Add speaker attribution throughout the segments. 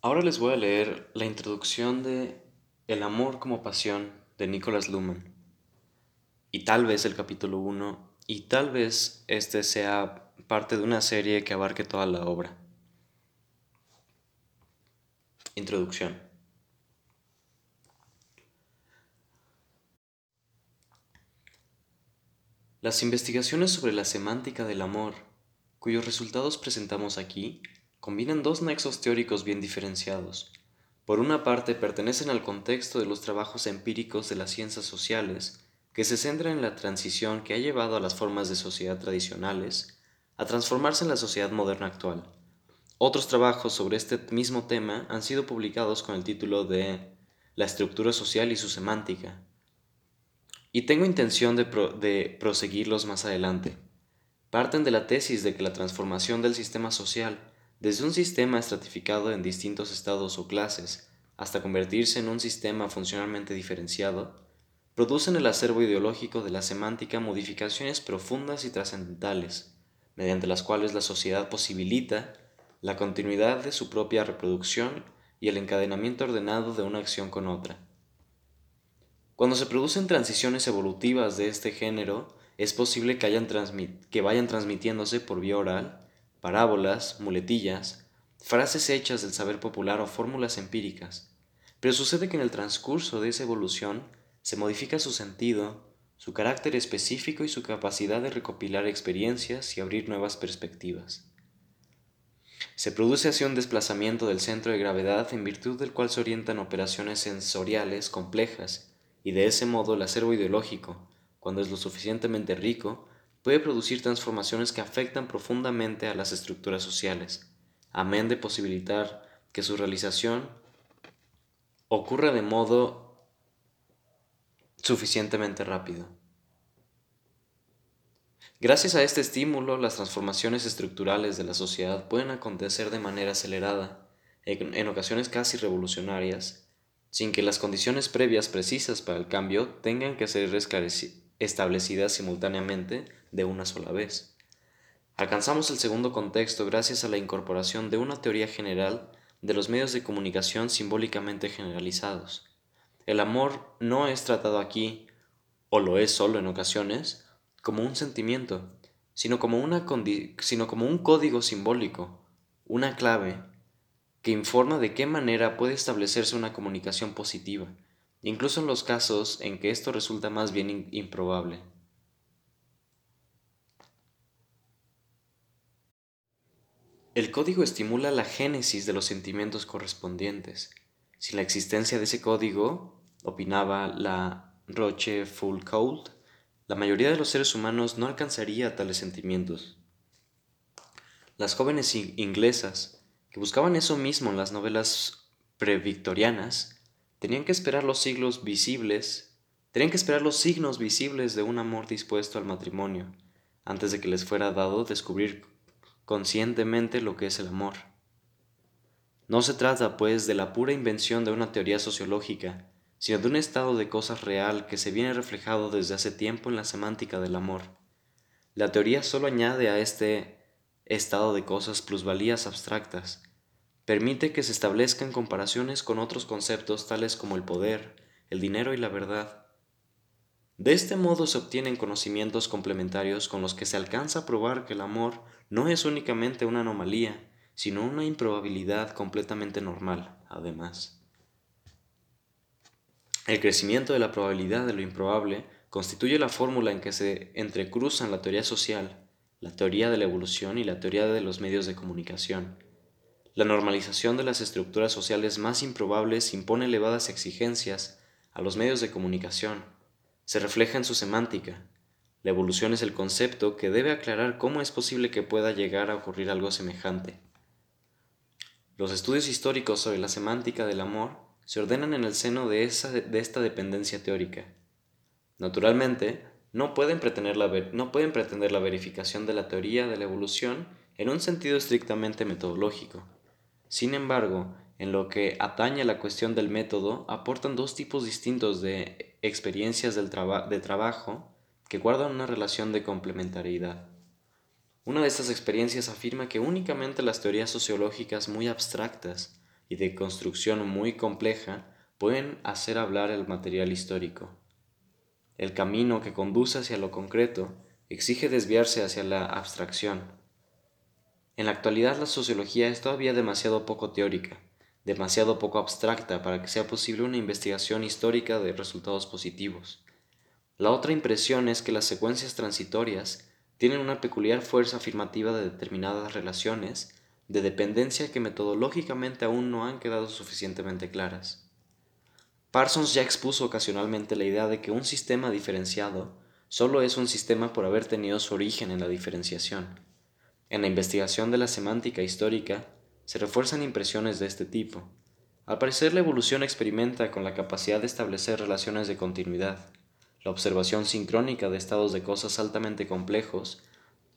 Speaker 1: Ahora les voy a leer la introducción de El amor como pasión de Nicholas Luhmann. Y tal vez el capítulo 1, y tal vez este sea parte de una serie que abarque toda la obra. Introducción. Las investigaciones sobre la semántica del amor, cuyos resultados presentamos aquí, combinan dos nexos teóricos bien diferenciados. Por una parte, pertenecen al contexto de los trabajos empíricos de las ciencias sociales, que se centran en la transición que ha llevado a las formas de sociedad tradicionales a transformarse en la sociedad moderna actual. Otros trabajos sobre este mismo tema han sido publicados con el título de La estructura social y su semántica, y tengo intención de, proseguirlos más adelante. Parten de la tesis de que la transformación del sistema social desde un sistema estratificado en distintos estados o clases hasta convertirse en un sistema funcionalmente diferenciado, produce en el acervo ideológico de la semántica modificaciones profundas y trascendentales, mediante las cuales la sociedad posibilita la continuidad de su propia reproducción y el encadenamiento ordenado de una acción con otra. Cuando se producen transiciones evolutivas de este género, es posible que, que vayan transmitiéndose por vía oral parábolas, muletillas, frases hechas del saber popular o fórmulas empíricas, pero sucede que en el transcurso de esa evolución se modifica su sentido, su carácter específico y su capacidad de recopilar experiencias y abrir nuevas perspectivas. Se produce así un desplazamiento del centro de gravedad en virtud del cual se orientan operaciones sensoriales complejas y de ese modo el acervo ideológico, cuando es lo suficientemente rico, puede producir transformaciones que afectan profundamente a las estructuras sociales, amén de posibilitar que su realización ocurra de modo suficientemente rápido. Gracias a este estímulo, las transformaciones estructurales de la sociedad pueden acontecer de manera acelerada, en ocasiones casi revolucionarias, sin que las condiciones previas precisas para el cambio tengan que ser establecidas simultáneamente de una sola vez. Alcanzamos el segundo contexto gracias a la incorporación de una teoría general de los medios de comunicación simbólicamente generalizados. El amor no es tratado aquí, o lo es solo en ocasiones, como un sentimiento, sino como, una sino como un código simbólico, una clave, que informa de qué manera puede establecerse una comunicación positiva, incluso en los casos en que esto resulta más bien improbable. El código estimula la génesis de los sentimientos correspondientes. Sin la existencia de ese código, opinaba la Roche Foucault, la mayoría de los seres humanos no alcanzaría tales sentimientos. Las jóvenes inglesas, que buscaban eso mismo en las novelas previctorianas, tenían que esperar los siglos visibles, tenían que esperar los signos visibles de un amor dispuesto al matrimonio, antes de que les fuera dado descubrir conscientemente lo que es el amor. No se trata, pues, de la pura invención de una teoría sociológica, sino de un estado de cosas real que se viene reflejado desde hace tiempo en la semántica del amor. La teoría solo añade a este estado de cosas plusvalías abstractas, permite que se establezcan comparaciones con otros conceptos tales como el poder, el dinero y la verdad. De este modo se obtienen conocimientos complementarios con los que se alcanza a probar que el amor no es únicamente una anomalía, sino una improbabilidad completamente normal, además. El crecimiento de la probabilidad de lo improbable constituye la fórmula en que se entrecruzan la teoría social, la teoría de la evolución y la teoría de los medios de comunicación. La normalización de las estructuras sociales más improbables impone elevadas exigencias a los medios de comunicación. Se refleja en su semántica, la evolución es el concepto que debe aclarar cómo es posible que pueda llegar a ocurrir algo semejante. Los estudios históricos sobre la semántica del amor se ordenan en el seno de, esta dependencia teórica. Naturalmente, no pueden, pretender la, no pueden pretender la verificación de la teoría de la evolución en un sentido estrictamente metodológico. Sin embargo, en lo que atañe a la cuestión del método, aportan dos tipos distintos de experiencias del de trabajo que guardan una relación de complementariedad. Una de estas experiencias afirma que únicamente las teorías sociológicas muy abstractas y de construcción muy compleja pueden hacer hablar el material histórico. El camino que conduce hacia lo concreto exige desviarse hacia la abstracción. En la actualidad la sociología es todavía demasiado poco teórica, demasiado poco abstracta para que sea posible una investigación histórica de resultados positivos. La otra impresión es que las secuencias transitorias tienen una peculiar fuerza afirmativa de determinadas relaciones de dependencia que metodológicamente aún no han quedado suficientemente claras. Parsons ya expuso ocasionalmente la idea de que un sistema diferenciado solo es un sistema por haber tenido su origen en la diferenciación. En la investigación de la semántica histórica se refuerzan impresiones de este tipo. Al parecer la evolución experimenta con la capacidad de establecer relaciones de continuidad. La observación sincrónica de estados de cosas altamente complejos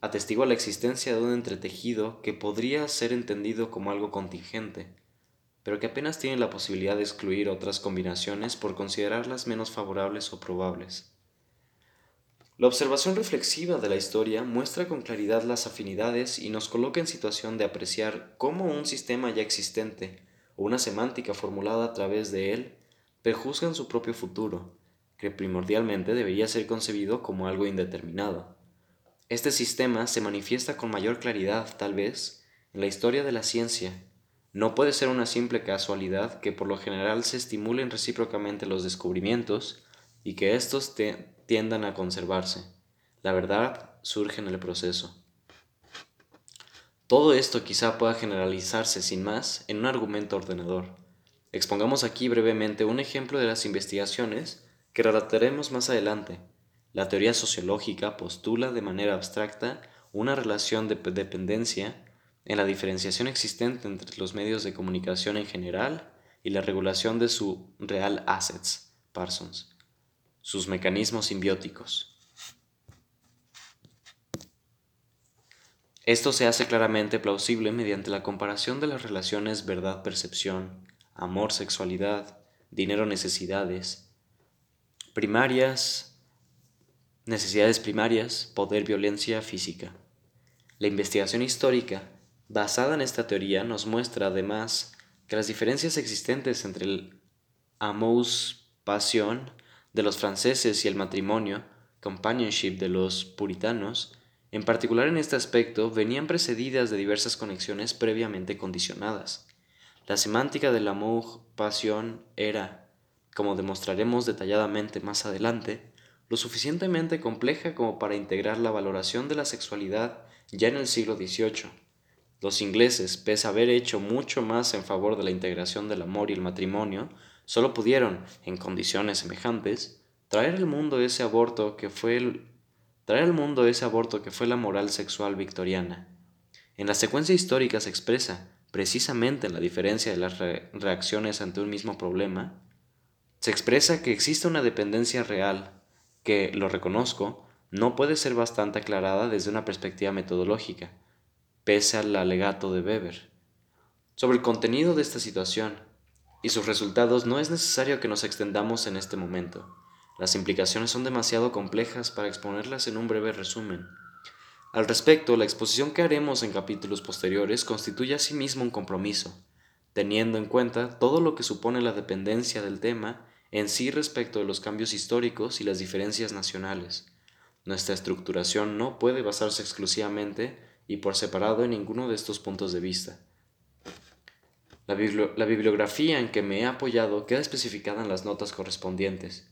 Speaker 1: atestigua la existencia de un entretejido que podría ser entendido como algo contingente, pero que apenas tiene la posibilidad de excluir otras combinaciones por considerarlas menos favorables o probables. La observación reflexiva de la historia muestra con claridad las afinidades y nos coloca en situación de apreciar cómo un sistema ya existente o una semántica formulada a través de él prejuzgan su propio futuro, que primordialmente debería ser concebido como algo indeterminado. Este sistema se manifiesta con mayor claridad, tal vez, en la historia de la ciencia. No puede ser una simple casualidad que por lo general se estimulen recíprocamente los descubrimientos y que éstos tiendan a conservarse. La verdad surge en el proceso. Todo esto quizá pueda generalizarse sin más en un argumento ordenador. Expongamos aquí brevemente un ejemplo de las investigaciones que relataremos más adelante la teoría sociológica postula de manera abstracta una relación de dependencia en la diferenciación existente entre los medios de comunicación en general y la regulación de su real assets, Parsons, sus mecanismos simbióticos. Esto se hace claramente plausible mediante la comparación de las relaciones verdad-percepción, amor-sexualidad, dinero-necesidades, primarias, Necesidades primarias, poder, violencia física. La investigación histórica, basada en esta teoría, nos muestra además que las diferencias existentes entre el amous, pasión, de los franceses y el matrimonio, companionship, de los puritanos, en particular en este aspecto, venían precedidas de diversas conexiones previamente condicionadas. La semántica del amour, pasión, era, como demostraremos detalladamente más adelante, lo suficientemente compleja como para integrar la valoración de la sexualidad ya en el siglo XVIII. Los ingleses, pese a haber hecho mucho más en favor de la integración del amor y el matrimonio, solo pudieron, en condiciones semejantes, traer al mundo ese aborto que fue el, traer al mundo ese aborto que fue la moral sexual victoriana. En la secuencia histórica se expresa, precisamente en la diferencia de las reacciones ante un mismo problema, se expresa que existe una dependencia real que, lo reconozco, no puede ser bastante aclarada desde una perspectiva metodológica, pese al alegato de Weber. Sobre el contenido de esta situación y sus resultados no es necesario que nos extendamos en este momento. Las implicaciones son demasiado complejas para exponerlas en un breve resumen. Al respecto, la exposición que haremos en capítulos posteriores constituye asimismo un compromiso, teniendo en cuenta todo lo que supone la dependencia del tema en sí respecto de los cambios históricos y las diferencias nacionales. Nuestra estructuración no puede basarse exclusivamente y por separado en ninguno de estos puntos de vista. La, bibliografía en que me he apoyado queda especificada en las notas correspondientes.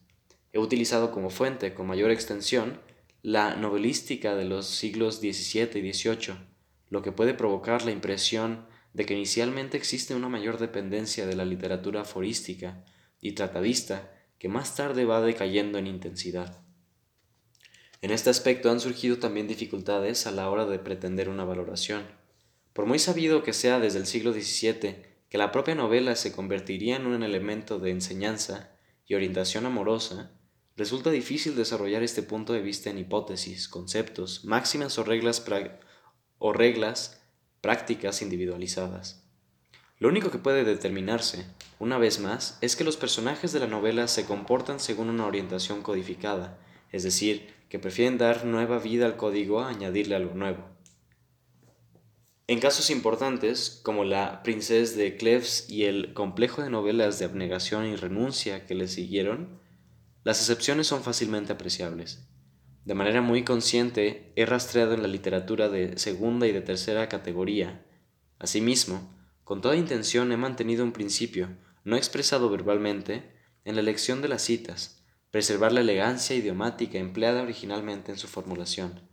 Speaker 1: He utilizado como fuente, con mayor extensión, la novelística de los siglos XVII y XVIII, lo que puede provocar la impresión de que inicialmente existe una mayor dependencia de la literatura aforística y tratadista que más tarde va decayendo en intensidad. En este aspecto han surgido también dificultades a la hora de pretender una valoración. Por muy sabido que sea desde el siglo XVII que la propia novela se convertiría en un elemento de enseñanza y orientación amorosa, resulta difícil desarrollar este punto de vista en hipótesis, conceptos, máximas o reglas, o reglas prácticas individualizadas. Lo único que puede determinarse, una vez más, es que los personajes de la novela se comportan según una orientación codificada, es decir, que prefieren dar nueva vida al código a añadirle algo nuevo. En casos importantes, como la Princesa de Cleves y el complejo de novelas de abnegación y renuncia que le siguieron, las excepciones son fácilmente apreciables. De manera muy consciente, he rastreado en la literatura de segunda y de tercera categoría. Asimismo, con toda intención he mantenido un principio, no expresado verbalmente, en la elección de las citas, preservar la elegancia idiomática empleada originalmente en su formulación.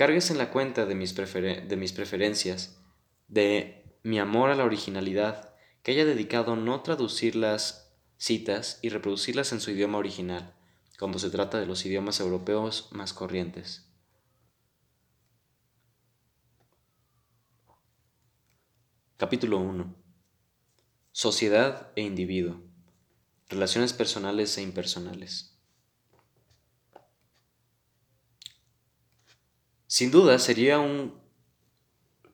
Speaker 1: Cargues en la cuenta de mis, preferencias, de mi amor a la originalidad, que haya dedicado no traducir las citas y reproducirlas en su idioma original, cuando se trata de los idiomas europeos más corrientes. Capítulo 1. Sociedad e individuo. Relaciones personales e impersonales. Sin duda sería un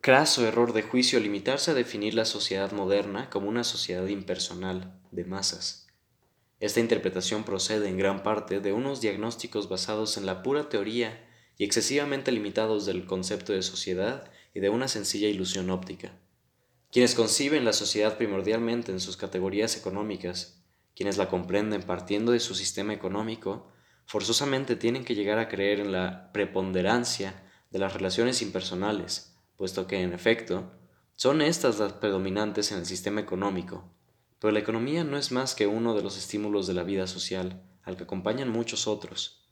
Speaker 1: craso error de juicio limitarse a definir la sociedad moderna como una sociedad impersonal, de masas. Esta interpretación procede en gran parte de unos diagnósticos basados en la pura teoría y excesivamente limitados del concepto de sociedad y de una sencilla ilusión óptica. Quienes conciben la sociedad primordialmente en sus categorías económicas, quienes la comprenden partiendo de su sistema económico, forzosamente tienen que llegar a creer en la preponderancia de las relaciones impersonales, puesto que, en efecto, son estas las predominantes en el sistema económico, pero la economía no es más que uno de los estímulos de la vida social, al que acompañan muchos otros.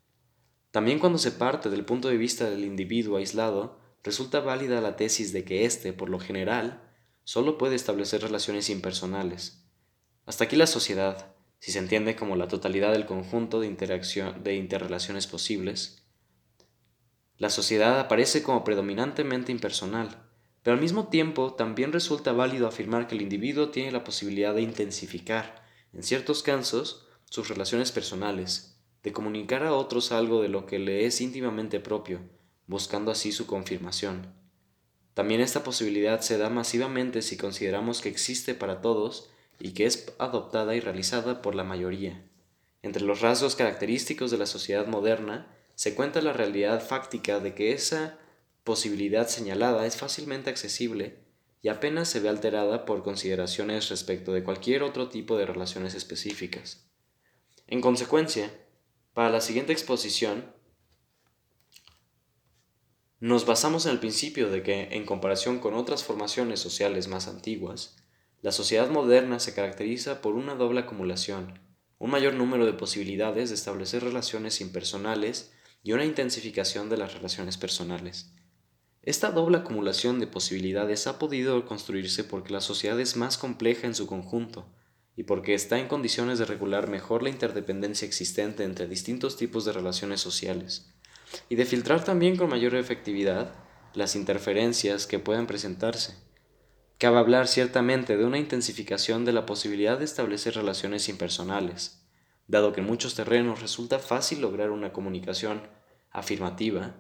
Speaker 1: También cuando se parte del punto de vista del individuo aislado, resulta válida la tesis de que éste, por lo general, solo puede establecer relaciones impersonales. Hasta aquí la sociedad, si se entiende como la totalidad del conjunto de, de interrelaciones posibles, la sociedad aparece como predominantemente impersonal, pero al mismo tiempo también resulta válido afirmar que el individuo tiene la posibilidad de intensificar, en ciertos casos, sus relaciones personales, de comunicar a otros algo de lo que le es íntimamente propio, buscando así su confirmación. También esta posibilidad se da masivamente si consideramos que existe para todos y que es adoptada y realizada por la mayoría. Entre los rasgos característicos de la sociedad moderna se cuenta la realidad fáctica de que esa posibilidad señalada es fácilmente accesible y apenas se ve alterada por consideraciones respecto de cualquier otro tipo de relaciones específicas. En consecuencia, para la siguiente exposición, nos basamos en el principio de que, en comparación con otras formaciones sociales más antiguas, la sociedad moderna se caracteriza por una doble acumulación, un mayor número de posibilidades de establecer relaciones impersonales y una intensificación de las relaciones personales. Esta doble acumulación de posibilidades ha podido construirse porque la sociedad es más compleja en su conjunto y porque está en condiciones de regular mejor la interdependencia existente entre distintos tipos de relaciones sociales y de filtrar también con mayor efectividad las interferencias que pueden presentarse. Cabe hablar ciertamente de una intensificación de la posibilidad de establecer relaciones impersonales, dado que en muchos terrenos resulta fácil lograr una comunicación afirmativa,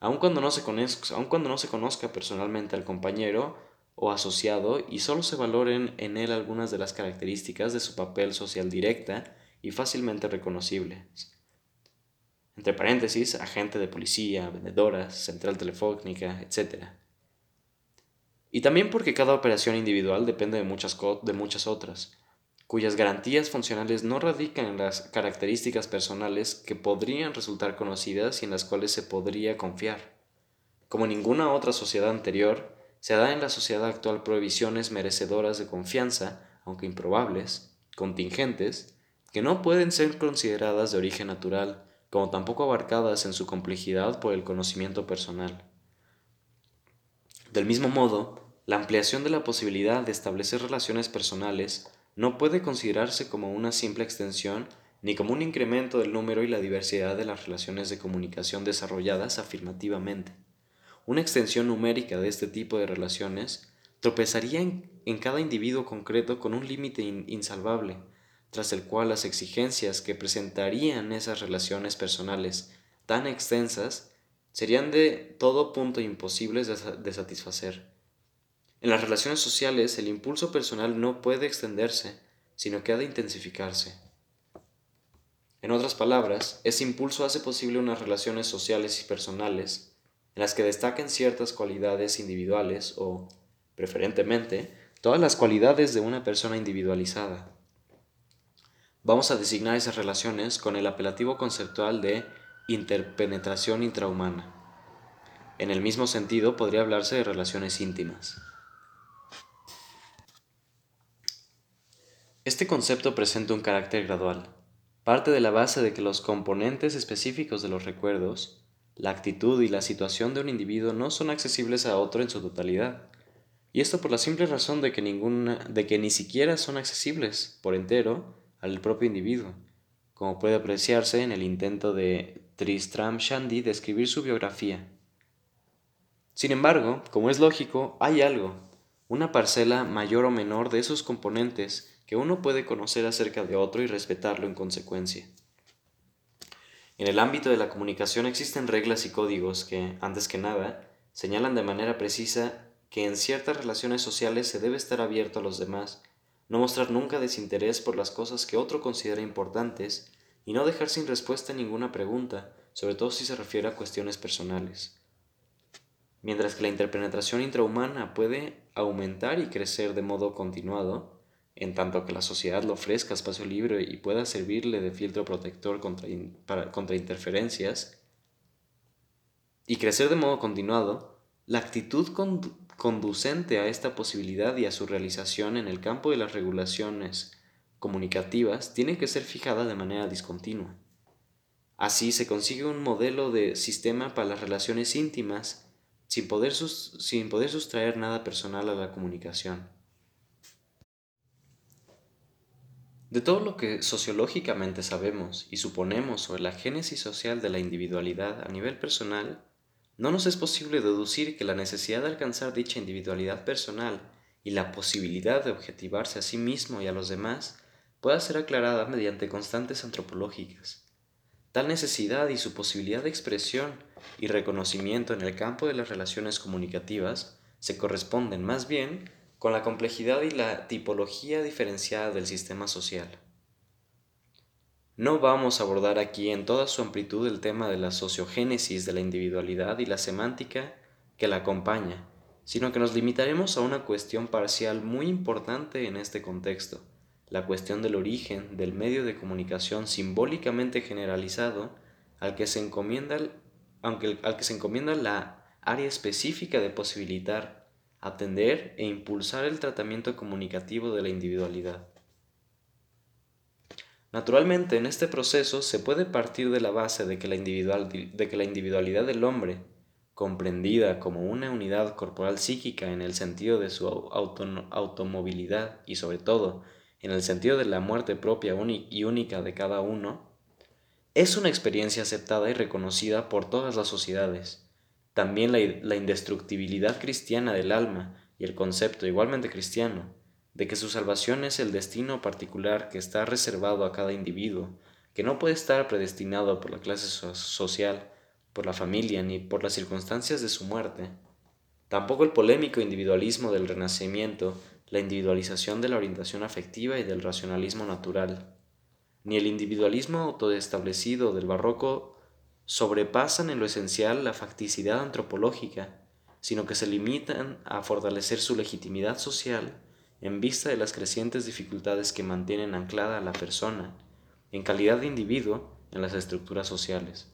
Speaker 1: aun cuando no se conozca, aun cuando no se conozca personalmente al compañero o asociado y solo se valoren en él algunas de las características de su papel social directa y fácilmente reconocibles. Entre paréntesis, agente de policía, vendedoras, central telefónica, etc. Y también porque cada operación individual depende de muchas, de muchas otras, cuyas garantías funcionales no radican en las características personales que podrían resultar conocidas y en las cuales se podría confiar. Como ninguna otra sociedad anterior, se da en la sociedad actual prohibiciones merecedoras de confianza, aunque improbables, contingentes, que no pueden ser consideradas de origen natural, como tampoco abarcadas en su complejidad por el conocimiento personal. Del mismo modo, la ampliación de la posibilidad de establecer relaciones personales no puede considerarse como una simple extensión ni como un incremento del número y la diversidad de las relaciones de comunicación desarrolladas afirmativamente. Una extensión numérica de este tipo de relaciones tropezaría en, cada individuo concreto con un límite insalvable, tras el cual las exigencias que presentarían esas relaciones personales tan extensas serían de todo punto imposibles de satisfacer. En las relaciones sociales el impulso personal no puede extenderse, sino que ha de intensificarse. En otras palabras, ese impulso hace posible unas relaciones sociales y personales, en las que destaquen ciertas cualidades individuales o, preferentemente, todas las cualidades de una persona individualizada. Vamos a designar esas relaciones con el apelativo conceptual de interpenetración intrahumana. En el mismo sentido podría hablarse de relaciones íntimas. Este concepto presenta un carácter gradual. Parte de la base de que los componentes específicos de los recuerdos, la actitud y la situación de un individuo no son accesibles a otro en su totalidad. Y esto por la simple razón de que, ninguna, de que ni siquiera son accesibles por entero al propio individuo, como puede apreciarse en el intento de Tristram Shandy de escribir su biografía. Sin embargo, como es lógico, hay algo, una parcela mayor o menor de esos componentes que uno puede conocer acerca de otro y respetarlo en consecuencia. En el ámbito de la comunicación existen reglas y códigos que, antes que nada, señalan de manera precisa que en ciertas relaciones sociales se debe estar abierto a los demás, no mostrar nunca desinterés por las cosas que otro considera importantes y no dejar sin respuesta ninguna pregunta, sobre todo si se refiere a cuestiones personales. Mientras que la interpenetración intrahumana puede aumentar y crecer de modo continuado, en tanto que la sociedad le ofrezca espacio libre y pueda servirle de filtro protector contra, contra interferencias, y crecer de modo continuado, la actitud conducente a esta posibilidad y a su realización en el campo de las regulaciones comunicativas tiene que ser fijada de manera discontinua. Así se consigue un modelo de sistema para las relaciones íntimas sin poder, sin poder sustraer nada personal a la comunicación. De todo lo que sociológicamente sabemos y suponemos sobre la génesis social de la individualidad a nivel personal, no nos es posible deducir que la necesidad de alcanzar dicha individualidad personal y la posibilidad de objetivarse a sí mismo y a los demás pueda ser aclarada mediante constantes antropológicas. Tal necesidad y su posibilidad de expresión y reconocimiento en el campo de las relaciones comunicativas se corresponden más bien con la complejidad y la tipología diferenciada del sistema social. No vamos a abordar aquí en toda su amplitud el tema de la sociogénesis de la individualidad y la semántica que la acompaña, sino que nos limitaremos a una cuestión parcial muy importante en este contexto, la cuestión del origen del medio de comunicación simbólicamente generalizado al que se encomienda, aunque, al que se encomienda la área específica de posibilitar, atender e impulsar el tratamiento comunicativo de la individualidad. Naturalmente, en este proceso se puede partir de la base de que la, individualidad del hombre, comprendida como una unidad corporal psíquica en el sentido de su automovilidad y sobre todo en el sentido de la muerte propia y única de cada uno, es una experiencia aceptada y reconocida por todas las sociedades. También la, indestructibilidad cristiana del alma y el concepto igualmente cristiano de que su salvación es el destino particular que está reservado a cada individuo, que no puede estar predestinado por la clase social, por la familia ni por las circunstancias de su muerte. Tampoco el polémico individualismo del Renacimiento, la individualización de la orientación afectiva y del racionalismo natural, ni el individualismo autoestablecido del barroco sobrepasan en lo esencial la facticidad antropológica, sino que se limitan a fortalecer su legitimidad social en vista de las crecientes dificultades que mantienen anclada a la persona, en calidad de individuo, en las estructuras sociales.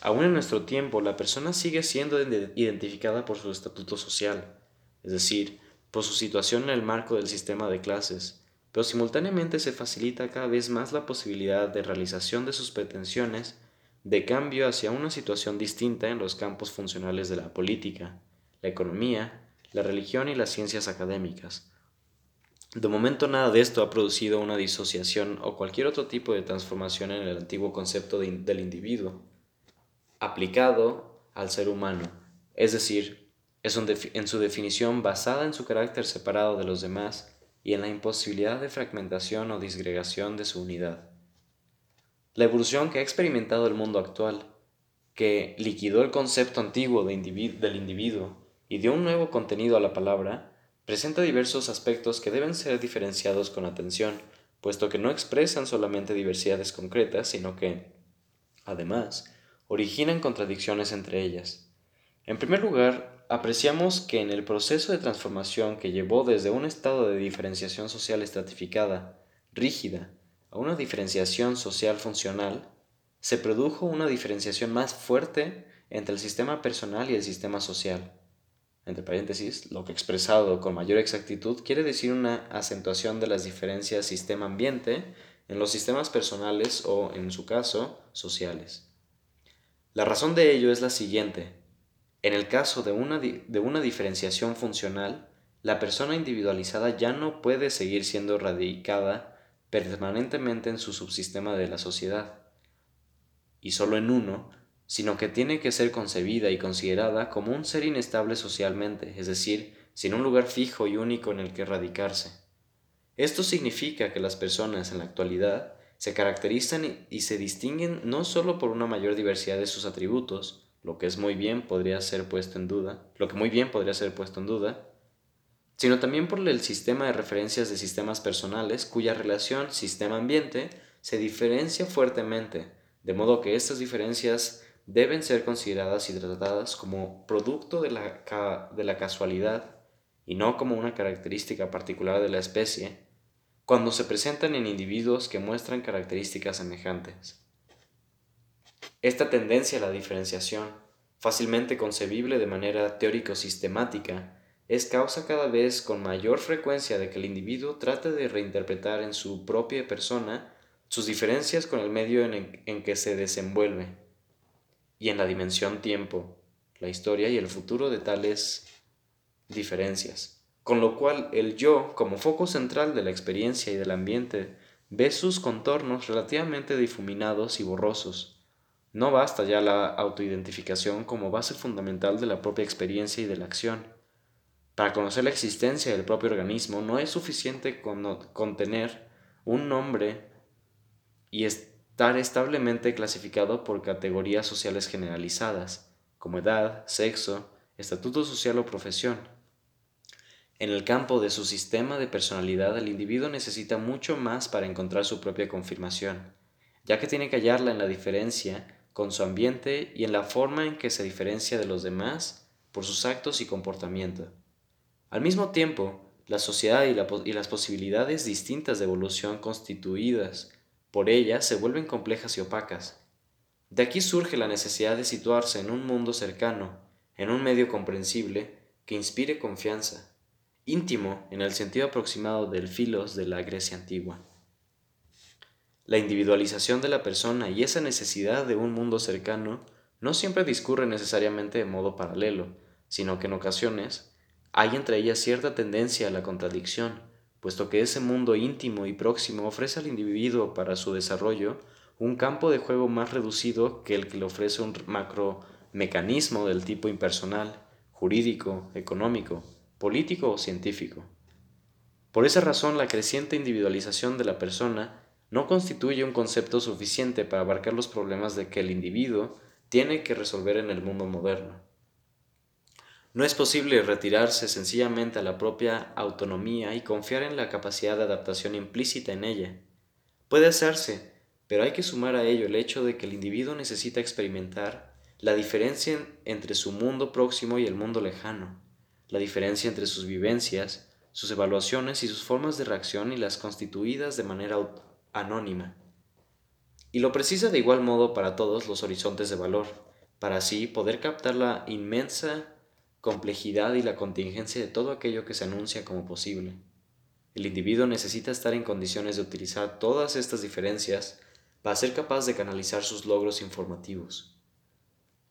Speaker 1: Aún en nuestro tiempo, la persona sigue siendo identificada por su estatuto social, es decir, por su situación en el marco del sistema de clases, pero simultáneamente se facilita cada vez más la posibilidad de realización de sus pretensiones de cambio hacia una situación distinta en los campos funcionales de la política, la economía, la religión y las ciencias académicas, de momento nada de esto ha producido una disociación o cualquier otro tipo de transformación en el antiguo concepto del individuo, aplicado al ser humano, es decir, es en su definición basada en su carácter separado de los demás y en la imposibilidad de fragmentación o disgregación de su unidad. La evolución que ha experimentado el mundo actual, que liquidó el concepto antiguo del individuo y dio un nuevo contenido a la palabra, presenta diversos aspectos que deben ser diferenciados con atención, puesto que no expresan solamente diversidades concretas, sino que, además, originan contradicciones entre ellas. En primer lugar, apreciamos que en el proceso de transformación que llevó desde un estado de diferenciación social estratificada, rígida, a una diferenciación social funcional, se produjo una diferenciación más fuerte entre el sistema personal y el sistema social. Entre paréntesis, lo que expresado con mayor exactitud quiere decir una acentuación de las diferencias sistema-ambiente en los sistemas personales o, en su caso, sociales. La razón de ello es la siguiente. En el caso de una, de una diferenciación funcional, la persona individualizada ya no puede seguir siendo radicada permanentemente en su subsistema de la sociedad, y solo en uno, sino que tiene que ser concebida y considerada como un ser inestable socialmente, es decir, sin un lugar fijo y único en el que radicarse. Esto significa que las personas en la actualidad se caracterizan y se distinguen no solo por una mayor diversidad de sus atributos, lo que es muy bien podría ser puesto en duda, lo que muy bien podría ser puesto en duda, sino también por el sistema de referencias de sistemas personales cuya relación sistema-ambiente se diferencia fuertemente, de modo que estas diferencias deben ser consideradas y tratadas como producto de la, de la casualidad y no como una característica particular de la especie, cuando se presentan en individuos que muestran características semejantes. Esta tendencia a la diferenciación, fácilmente concebible de manera teórico-sistemática, es causa cada vez con mayor frecuencia de que el individuo trate de reinterpretar en su propia persona sus diferencias con el medio en, en que se desenvuelve y en la dimensión tiempo, la historia y el futuro de tales diferencias, con lo cual el yo, como foco central de la experiencia y del ambiente, ve sus contornos relativamente difuminados y borrosos. No basta ya la autoidentificación como base fundamental de la propia experiencia y de la acción. Para conocer la existencia del propio organismo no es suficiente con, tener un nombre y estar establemente clasificado por categorías sociales generalizadas, como edad, sexo, estatuto social o profesión. En el campo de su sistema de personalidad el individuo necesita mucho más para encontrar su propia confirmación, ya que tiene que hallarla en la diferencia con su ambiente y en la forma en que se diferencia de los demás por sus actos y comportamiento. Al mismo tiempo, la sociedad y, las posibilidades distintas de evolución constituidas por ella se vuelven complejas y opacas. De aquí surge la necesidad de situarse en un mundo cercano, en un medio comprensible, que inspire confianza, íntimo en el sentido aproximado del filos de la Grecia antigua. La individualización de la persona y esa necesidad de un mundo cercano no siempre discurre necesariamente de modo paralelo, sino que en ocasiones hay entre ellas cierta tendencia a la contradicción, puesto que ese mundo íntimo y próximo ofrece al individuo para su desarrollo un campo de juego más reducido que el que le ofrece un macromecanismo del tipo impersonal, jurídico, económico, político o científico. Por esa razón, la creciente individualización de la persona no constituye un concepto suficiente para abarcar los problemas de que el individuo tiene que resolver en el mundo moderno. No es posible retirarse sencillamente a la propia autonomía y confiar en la capacidad de adaptación implícita en ella. Puede hacerse, pero hay que sumar a ello el hecho de que el individuo necesita experimentar la diferencia entre su mundo próximo y el mundo lejano, la diferencia entre sus vivencias, sus evaluaciones y sus formas de reacción y las constituidas de manera anónima. Y lo precisa de igual modo para todos los horizontes de valor, para así poder captar la inmensa complejidad y la contingencia de todo aquello que se anuncia como posible. El individuo necesita estar en condiciones de utilizar todas estas diferencias para ser capaz de canalizar sus logros informativos.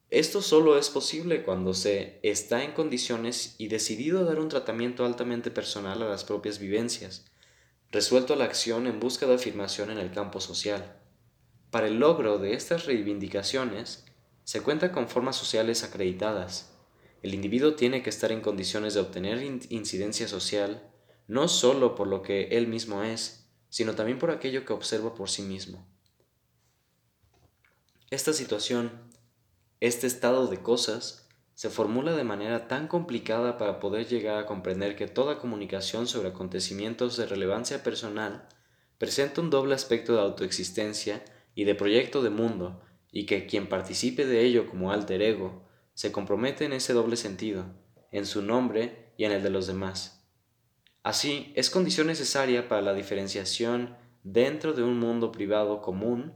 Speaker 1: Esto solo es posible cuando se está en condiciones y decidido a dar un tratamiento altamente personal a las propias vivencias, resuelto a la acción en busca de afirmación en el campo social. Para el logro de estas reivindicaciones, se cuenta con formas sociales acreditadas, el individuo tiene que estar en condiciones de obtener incidencia social, no sólo por lo que él mismo es, sino también por aquello que observa por sí mismo. Esta situación, este estado de cosas, se formula de manera tan complicada para poder llegar a comprender que toda comunicación sobre acontecimientos de relevancia personal presenta un doble aspecto de autoexistencia y de proyecto de mundo, y que quien participe de ello como alter ego se compromete en ese doble sentido, en su nombre y en el de los demás. Así, es condición necesaria para la diferenciación dentro de un mundo privado común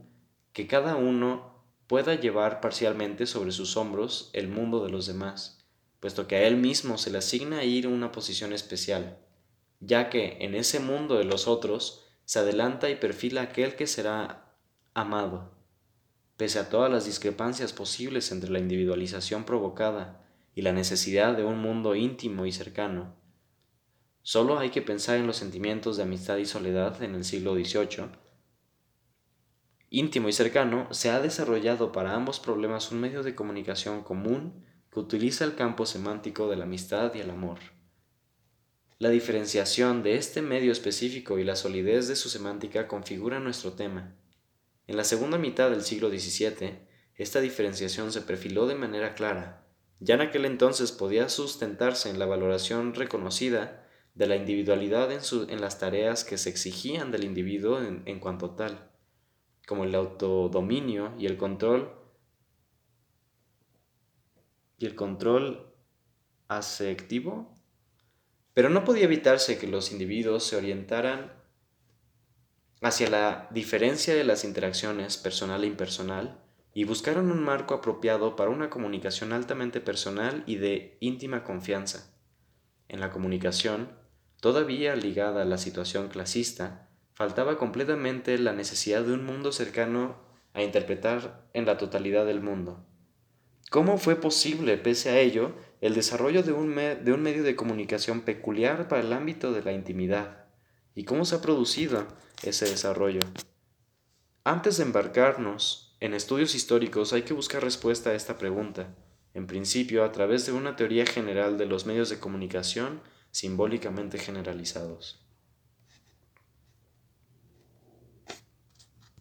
Speaker 1: que cada uno pueda llevar parcialmente sobre sus hombros el mundo de los demás, puesto que a él mismo se le asigna ir una posición especial, ya que en ese mundo de los otros se adelanta y perfila aquel que será amado. Pese a todas las discrepancias posibles entre la individualización provocada y la necesidad de un mundo íntimo y cercano, Solo hay que pensar en los sentimientos de amistad y soledad en el siglo XVIII. Íntimo y cercano, se ha desarrollado para ambos problemas un medio de comunicación común que utiliza el campo semántico de la amistad y el amor. La diferenciación de este medio específico y la solidez de su semántica configuran nuestro tema. En la segunda mitad del siglo XVII, esta diferenciación se perfiló de manera clara. Ya en aquel entonces podía sustentarse en la valoración reconocida de la individualidad en, en las tareas que se exigían del individuo en, cuanto tal, como el autodominio y el control y el control afectivo, pero no podía evitarse que los individuos se orientaran hacia la diferencia de las interacciones personal e impersonal y buscaron un marco apropiado para una comunicación altamente personal y de íntima confianza. En la comunicación, Todavía ligada a la situación clasista, faltaba completamente la necesidad de un mundo cercano a interpretar en la totalidad del mundo. ¿Cómo fue posible, pese a ello, el desarrollo de un, de un medio de comunicación peculiar para el ámbito de la intimidad? ¿Y cómo se ha producido ese desarrollo? Antes de embarcarnos en estudios históricos hay que buscar respuesta a esta pregunta, en principio a través de una teoría general de los medios de comunicación simbólicamente generalizados.